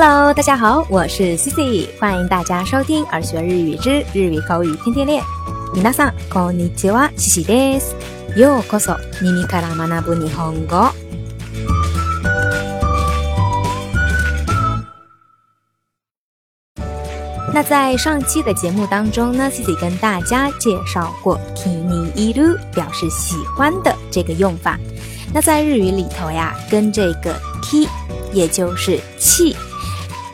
Hello，大家好，我是 c i c 欢迎大家收听《二学日语之日语口语天天练》。みなさんこんにちは、Cici です。ようこそ耳から学ぶ日本語。那在上期的节目当中呢 c i c 跟大家介绍过 k i n i iru” 表示喜欢的这个用法。那在日语里头呀，跟这个 “ki” 也就是“气”。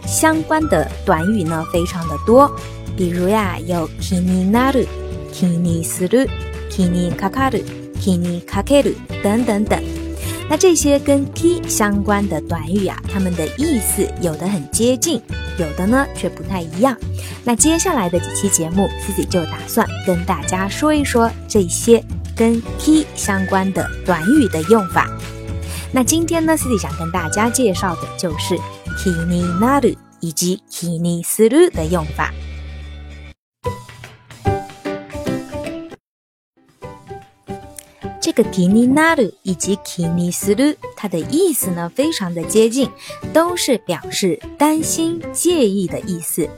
相关的短语呢，非常的多，比如呀，有 kini naru、kini s r u kini kakaru、kini kakaru 等等等。那这些跟 k y 相关的短语啊，它们的意思有的很接近，有的呢却不太一样。那接下来的几期节目，自己就打算跟大家说一说这些跟 k y 相关的短语的用法。那今天呢，自己想跟大家介绍的就是。“気になる”以及“気にする”的用法，这个“気になる”以及“気にする”，它的意思呢，非常的接近，都是表示担心、介意的意思。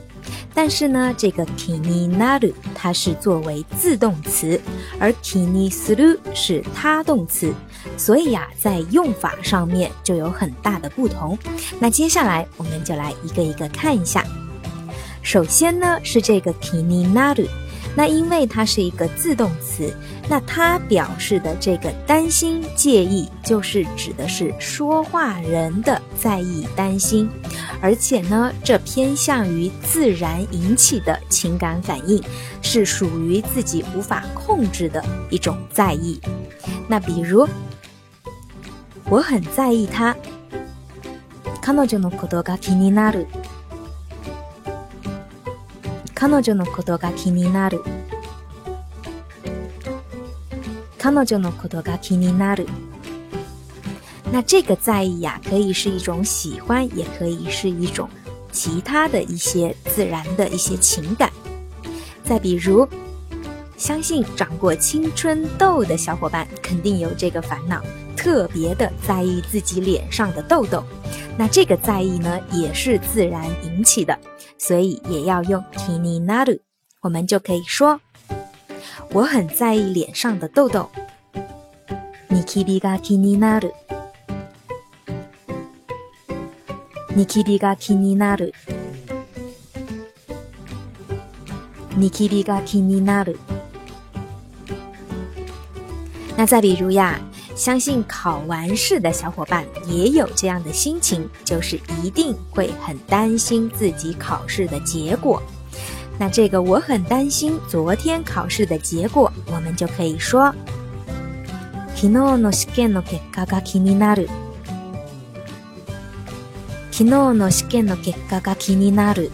但是呢，这个 kininaru 它是作为自动词，而 kinisuru 是他动词，所以呀，在用法上面就有很大的不同。那接下来我们就来一个一个看一下。首先呢，是这个 kininaru。那因为它是一个自动词，那它表示的这个担心、介意，就是指的是说话人的在意、担心，而且呢，这偏向于自然引起的情感反应，是属于自己无法控制的一种在意。那比如，我很在意他。彼女のことが気になる。彼女のことが気になる。那这个在意呀、的她的她的她的她的她的她的她的她的一些自然的一些情感。再比如，相信长过青春痘的小的伴肯定有这的烦恼。的特别的在意自己脸上的痘痘，那这个在意呢也是自然引起的，所以也要用“ n になる”。我们就可以说：“我很在意脸上的痘痘。”ニキビが気になる。ニキビが気になる。ニキビが気になる。那再比如呀。相信考完试的小伙伴也有这样的心情，就是一定会很担心自己考试的结果。那这个我很担心昨天考试的结果，我们就可以说：昨日うの試験の結果が気になる。きのうの試験の結果が気になる。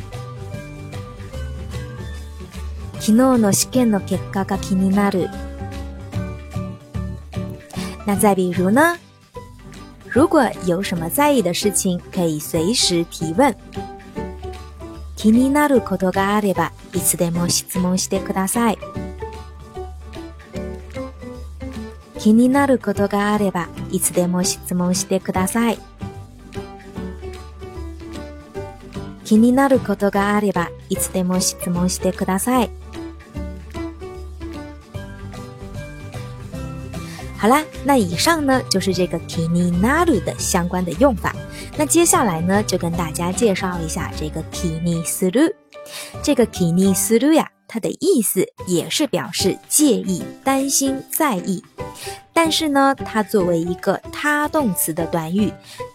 昨日うの試験の結果が気になる。那再比如呢？如果有什么在意的事情，可以随时提问。気になることがあれば、いつでも質問してください。気になることがあれば、いつでも質問してください。気になることがあれば、いつでも質問してください。好啦，那以上呢就是这个 kini naru 的相关的用法。那接下来呢，就跟大家介绍一下这个 kini suru。这个 kini suru 呀，它的意思也是表示介意、担心、在意。但是呢，它作为一个他动词的短语，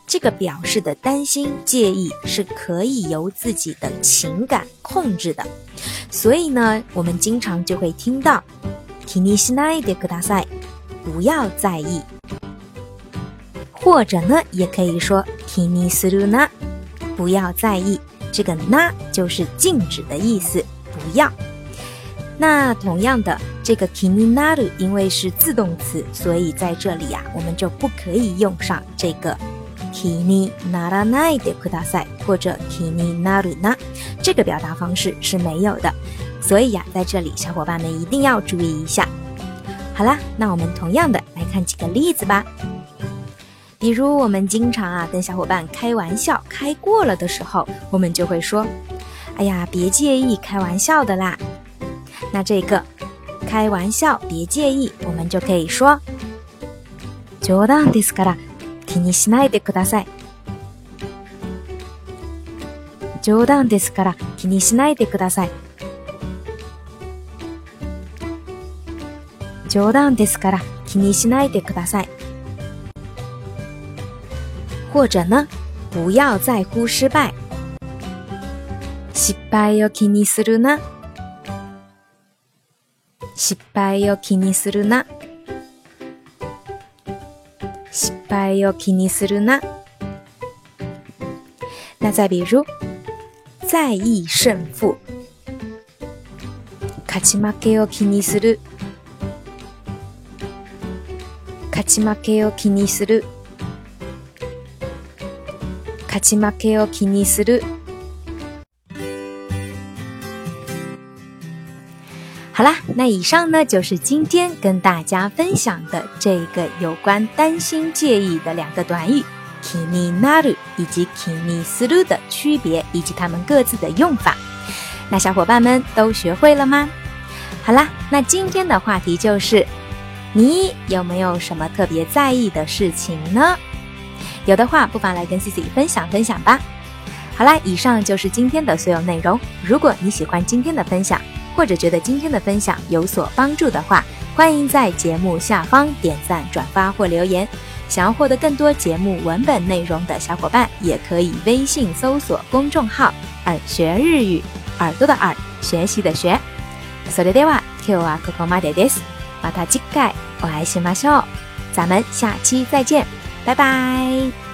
这个表示的担心、介意是可以由自己的情感控制的。所以呢，我们经常就会听到 kini sinai a 歌 a 赛。不要在意，或者呢，也可以说 k i n i s r u n a 不要在意。这个 na 就是禁止的意思，不要。那同样的，这个 k i n i naru，因为是自动词，所以在这里呀，我们就不可以用上这个 k i n i narai 的扩大赛，或者 k i n i naruna 这个表达方式是没有的。所以呀，在这里，小伙伴们一定要注意一下。好啦，那我们同样的来看几个例子吧。比如我们经常啊跟小伙伴开玩笑开过了的时候，我们就会说：“哎呀，别介意，开玩笑的啦。”那这个“开玩笑别介意”，我们就可以说：“冗談ですから気にしないでください。”冗談ですから気にしないでください。冗談ですから気にしないでください。或者呢、不要在乎失敗。失敗を気にするな。失敗を気にするな。失敗を気にするな。那再比如、在意胜负。勝ち負けを気にする。勝負を気にする。勝負を気にする。好啦，那以上呢就是今天跟大家分享的这个有关担心介意的两个短语“気に r る”以及“気にする”的区别以及它们各自的用法。那小伙伴们都学会了吗？好啦，那今天的话题就是。你有没有什么特别在意的事情呢？有的话，不妨来跟 Cici 分享分享吧。好啦，以上就是今天的所有内容。如果你喜欢今天的分享，或者觉得今天的分享有所帮助的话，欢迎在节目下方点赞、转发或留言。想要获得更多节目文本内容的小伙伴，也可以微信搜索公众号“耳学日语”，耳朵的耳，学习的学。把它修盖，我还是马秀。咱们下期再见，拜拜。